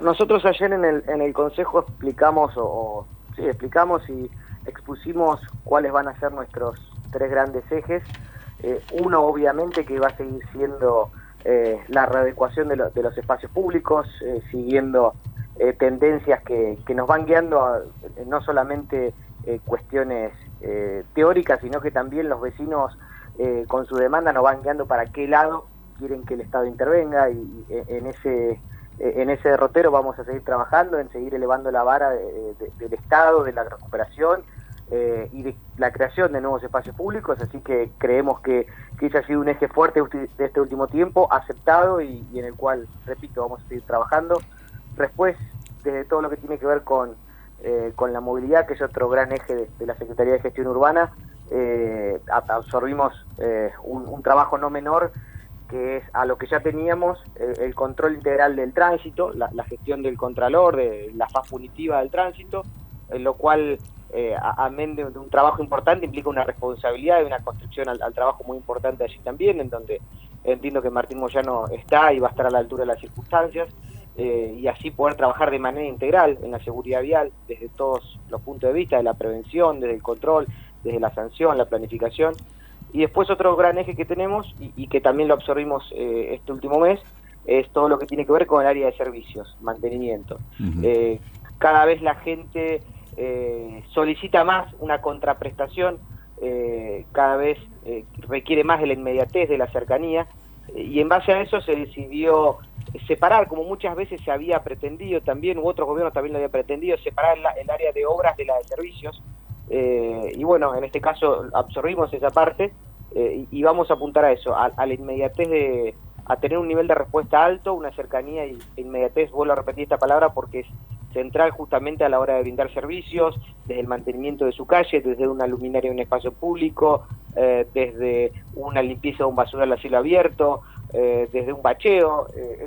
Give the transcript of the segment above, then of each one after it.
Nosotros ayer en el, en el Consejo explicamos, o, sí, explicamos y expusimos cuáles van a ser nuestros tres grandes ejes. Eh, uno, obviamente, que va a seguir siendo eh, la readecuación de, de, los espacios públicos, eh, siguiendo tendencias que, que, nos van guiando a, no solamente cuestiones teóricas, sino que también los vecinos con su demanda nos van guiando para qué lado quieren que el Estado intervenga y en ese en ese derrotero vamos a seguir trabajando, en seguir elevando la vara del Estado, de la recuperación eh, y de la creación de nuevos espacios públicos, así que creemos que, que ese ha sido un eje fuerte de este último tiempo, aceptado y, en el cual, repito, vamos a seguir trabajando. Después, desde todo lo que tiene que ver con, eh, con la movilidad, que es otro gran eje de, la Secretaría de Gestión Urbana, eh, absorbimos un, un trabajo no menor que es a lo que ya teníamos el control integral del tránsito, la, gestión del contralor, de la faz punitiva del tránsito, en lo cual, eh, amén de, un trabajo importante, implica una responsabilidad y una construcción al, trabajo muy importante allí también, en donde entiendo que Martín Moyano está y va a estar a la altura de las circunstancias, eh, y así poder trabajar de manera integral en la seguridad vial desde todos los puntos de vista, de la prevención, desde el control, desde la sanción, la planificación. Y después otro gran eje que tenemos y, que también lo absorbimos eh, este último mes es todo lo que tiene que ver con el área de servicios, mantenimiento. Eh, cada vez la gente eh, solicita más una contraprestación, cada vez requiere más de la inmediatez, de la cercanía, y en base a eso se decidió separar, como muchas veces se había pretendido también, u otros gobiernos también lo habían pretendido, separar el área de obras de la de servicios, eh, y bueno, en este caso absorbimos esa parte eh, y, vamos a apuntar a eso, a, la inmediatez de, a tener un nivel de respuesta alto, una cercanía y inmediatez, vuelvo a repetir esta palabra porque es central justamente a la hora de brindar servicios, desde el mantenimiento de su calle, desde una luminaria en un espacio público, eh, desde una limpieza de un basural a cielo abierto, desde un bacheo,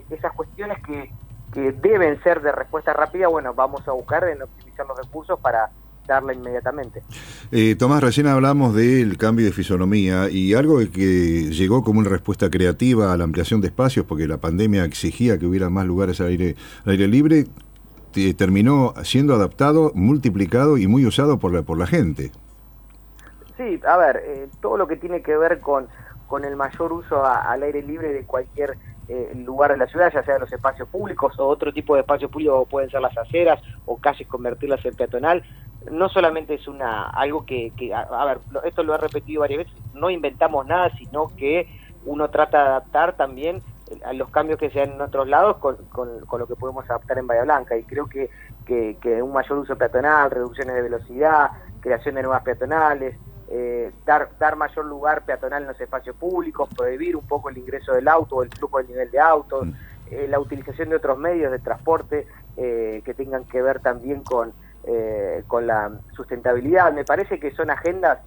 esas cuestiones que, que deben ser de respuesta rápida, bueno, vamos a buscar en optimizar los recursos para darla inmediatamente. Eh, Tomás, recién hablamos del cambio de fisonomía y algo que llegó como una respuesta creativa a la ampliación de espacios, porque la pandemia exigía que hubiera más lugares al aire, aire libre, terminó siendo adaptado, multiplicado y muy usado por la, por la gente. Sí, a ver, eh, todo lo que tiene que ver con, con el mayor uso al aire libre de cualquier eh, lugar de la ciudad, ya sea los espacios públicos o otro tipo de espacios públicos, pueden ser las aceras o calles convertirlas en peatonal, no solamente es una algo que, a, ver, esto lo he repetido varias veces, no inventamos nada, sino que uno trata de adaptar también a los cambios que se dan en otros lados con, con, lo que podemos adaptar en Bahía Blanca. Y creo que, que, un mayor uso peatonal, reducciones de velocidad, creación de nuevas peatonales, eh, dar, dar mayor lugar peatonal en los espacios públicos, prohibir un poco el ingreso del auto o el flujo del nivel de autos, mm. eh, la utilización de otros medios de transporte eh, que tengan que ver también con eh, con la sustentabilidad. Me parece que son agendas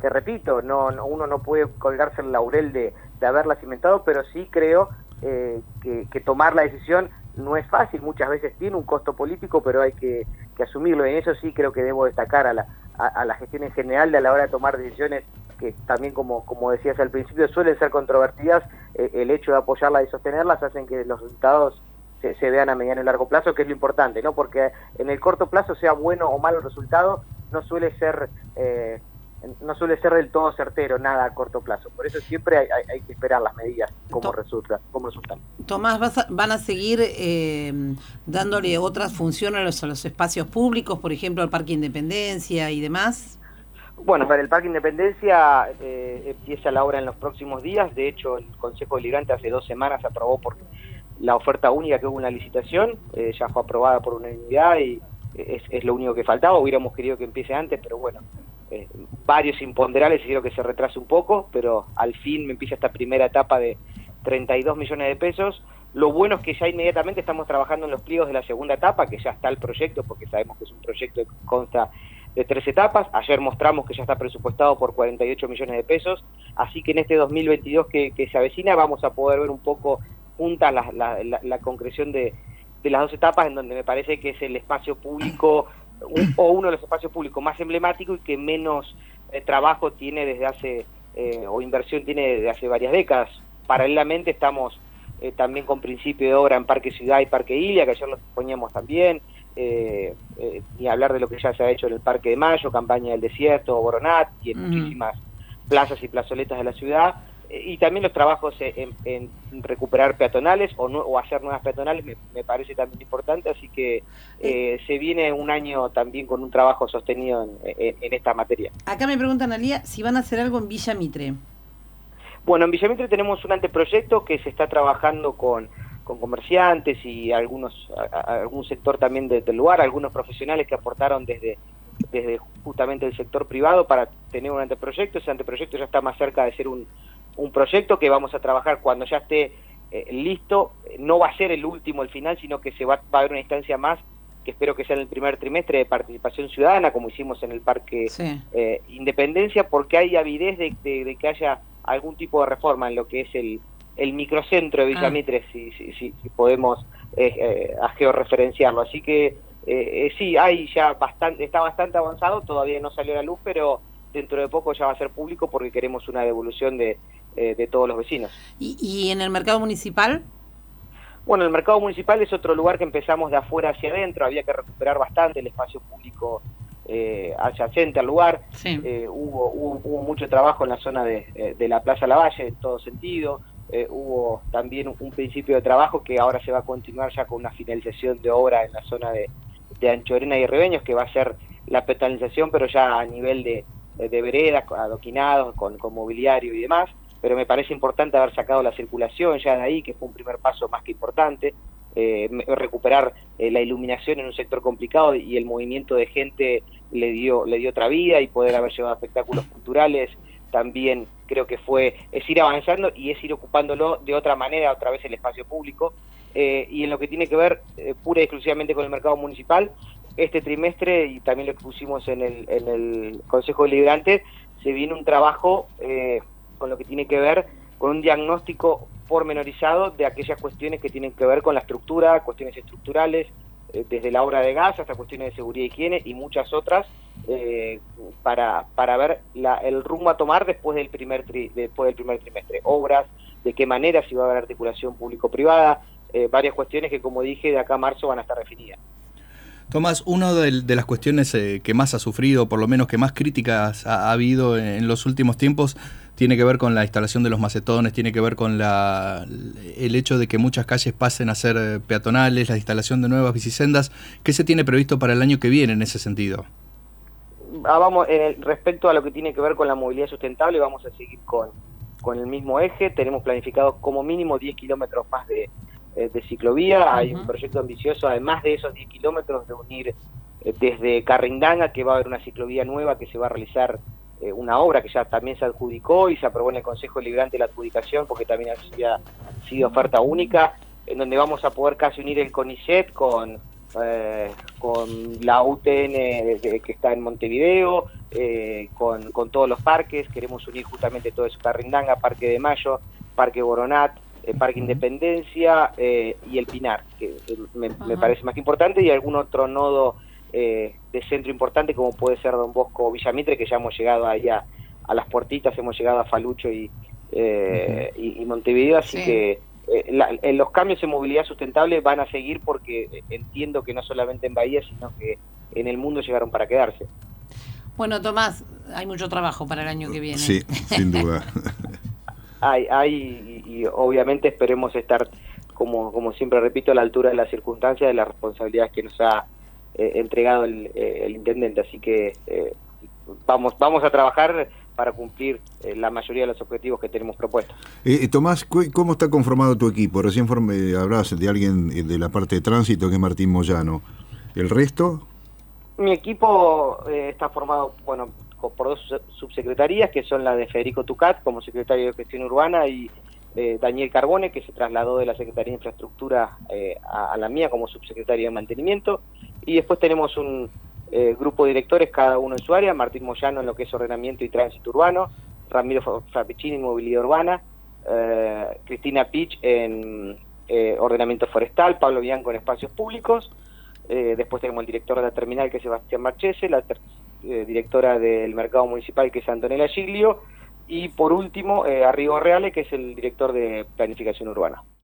que, repito, no, uno no puede colgarse el laurel de, de haberlas inventado, pero sí creo eh, que, tomar la decisión no es fácil, muchas veces tiene un costo político, pero hay que, asumirlo. En eso sí creo que debo destacar a la, a, la gestión en general de a la hora de tomar decisiones que también, como, como decías al principio, suelen ser controvertidas, eh, el hecho de apoyarlas y sostenerlas hacen que los resultados se, vean a mediano y largo plazo, que es lo importante, ¿no? Porque en el corto plazo, sea bueno o malo el resultado, no suele ser eh, no suele ser del todo certero nada a corto plazo. Por eso siempre hay, que esperar las medidas como, resulta, como resultan. Tomás, ¿van a seguir eh, dándole otras funciones a los, espacios públicos, por ejemplo, al Parque Independencia y demás? Bueno, para el Parque Independencia eh, empieza la obra en los próximos días. De hecho, el Consejo Deliberante hace dos semanas aprobó por la oferta única que hubo una licitación, eh, ya fue aprobada por unanimidad y es, es, lo único que faltaba, hubiéramos querido que empiece antes, pero bueno, eh, varios imponderables hicieron que se retrase un poco, pero al fin me empieza esta primera etapa de 32 millones de pesos. Lo bueno es que ya inmediatamente estamos trabajando en los pliegos de la segunda etapa, que ya está el proyecto, porque sabemos que es un proyecto que consta de tres etapas. Ayer mostramos que ya está presupuestado por 48 millones de pesos, así que en este 2022 que, que se avecina vamos a poder ver un poco junta la, la, concreción de, de, las dos etapas, en donde me parece que es el espacio público o uno de los espacios públicos más emblemáticos y que menos eh, trabajo tiene desde hace, eh, o inversión tiene desde hace varias décadas. Paralelamente estamos también con principio de obra en Parque Ciudad y Parque Ilia, que ayer lo poníamos también, eh, eh, hablar de lo que ya se ha hecho en el Parque de Mayo, Campaña del Desierto, Boronat y en muchísimas plazas y plazoletas de la ciudad. Y también los trabajos en, recuperar peatonales o, o, hacer nuevas peatonales me, parece también importante, así que eh, se viene un año también con un trabajo sostenido en, esta materia. Acá me preguntan, Alía, si van a hacer algo en Villa Mitre. Bueno, en Villa Mitre tenemos un anteproyecto que se está trabajando con con comerciantes y algunos algún sector también del lugar, algunos profesionales que aportaron desde desde justamente el sector privado para tener un anteproyecto. Ese anteproyecto ya está más cerca de ser un, un proyecto que vamos a trabajar cuando ya esté eh, listo. No va a ser el último, el final, sino que se va, a haber una instancia más que espero que sea en el primer trimestre de participación ciudadana, como hicimos en el Parque eh, Independencia, porque hay avidez de, de que haya algún tipo de reforma en lo que es el, el microcentro de Villa ah. Mitre, si, si, si, podemos eh, eh, a georreferenciarlo. Así que eh, eh, sí, hay ya bastante, está bastante avanzado, todavía no salió a la luz, pero dentro de poco ya va a ser público porque queremos una devolución de, de todos los vecinos. ¿Y, ¿Y en el mercado municipal? Bueno, el mercado municipal es otro lugar que empezamos de afuera hacia adentro, había que recuperar bastante el espacio público eh, adyacente al lugar, hubo, hubo, mucho trabajo en la zona de, de la Plaza Lavalle en todo sentido, eh, hubo también un, principio de trabajo que ahora se va a continuar ya con una finalización de obra en la zona de, de Anchorena y Rebeños, que va a ser la petalización, pero ya a nivel de, de veredas, adoquinados, con, con mobiliario y demás. Pero me parece importante haber sacado la circulación ya de ahí, que fue un primer paso más que importante. Eh, recuperar eh, la iluminación en un sector complicado y el movimiento de gente le dio le dio otra vida y poder haber llevado espectáculos culturales también creo que fue, es ir avanzando y es ir ocupándolo de otra manera, otra vez el espacio público. Eh, y en lo que tiene que ver eh, pura y exclusivamente con el mercado municipal, este trimestre, y también lo expusimos en el, en el Consejo Deliberante, se viene un trabajo con lo que tiene que ver con un diagnóstico pormenorizado de aquellas cuestiones que tienen que ver con la estructura, cuestiones estructurales, eh, desde la obra de gas hasta cuestiones de seguridad y higiene y muchas otras eh, para, para ver la, el rumbo a tomar después del primer después del primer trimestre. Obras de qué manera si va a haber articulación público-privada eh, varias cuestiones que como dije de acá a marzo van a estar definidas Tomás, una de, las cuestiones que más ha sufrido, por lo menos que más críticas ha habido en los últimos tiempos, tiene que ver con la instalación de los macetones, tiene que ver con la, el hecho de que muchas calles pasen a ser eh, peatonales, la instalación de nuevas bicisendas. ¿Qué se tiene previsto para el año que viene en ese sentido? Ah, vamos, respecto a lo que tiene que ver con la movilidad sustentable, vamos a seguir con, con el mismo eje. Tenemos planificado como mínimo 10 kilómetros más de, eh, de ciclovía. Hay un proyecto ambicioso, además de esos 10 kilómetros, de unir eh, desde Carrindanga, que va a haber una ciclovía nueva que se va a realizar eh, una obra que ya también se adjudicó y se aprobó en el Consejo Liberante la adjudicación porque también había sido oferta única, en donde vamos a poder casi unir el CONICET con, eh, con la UTN que está en Montevideo, eh, con, con, todos los parques, queremos unir justamente todo eso, Carrindanga, Parque de Mayo, Parque Boronat, Parque Independencia y el Pinar, que me, me, parece más importante, y algún otro nodo eh, de centro importante como puede ser Don Bosco o Villamitre, que ya hemos llegado ahí a, las puertitas, hemos llegado a Falucho y, eh, y, Montevideo, así que eh, los cambios en movilidad sustentable van a seguir porque entiendo que no solamente en Bahía, sino que en el mundo llegaron para quedarse. Bueno, Tomás, hay mucho trabajo para el año que viene. Sí, sin duda. hay, hay y, obviamente esperemos estar, como, como siempre repito, a la altura de las circunstancias, de las responsabilidades que nos ha eh, entregado eh, el, intendente. Así que eh, vamos, vamos a trabajar para cumplir la mayoría de los objetivos que tenemos propuestos. Tomás, ¿cómo está conformado tu equipo? Recién hablabas de alguien de la parte de tránsito, que es Martín Moyano. ¿El resto? Mi equipo está formado, bueno, por dos subsecretarías, que son la de Federico Tucat como secretario de Gestión Urbana y Daniel Carbone, que se trasladó de la Secretaría de Infraestructura a, a, la mía como subsecretario de Mantenimiento, y después tenemos un eh, grupo de directores, cada uno en su área, Martín Moyano en lo que es ordenamiento y tránsito urbano, Ramiro Frappiccini en movilidad urbana, eh, Cristina Pich en eh, ordenamiento forestal, Pablo Bianco en espacios públicos, después tenemos el director de la terminal que es Sebastián Marchese, la directora del mercado municipal que es Antonella Giglio, y por último Arrigo Reale que es el director de planificación urbana.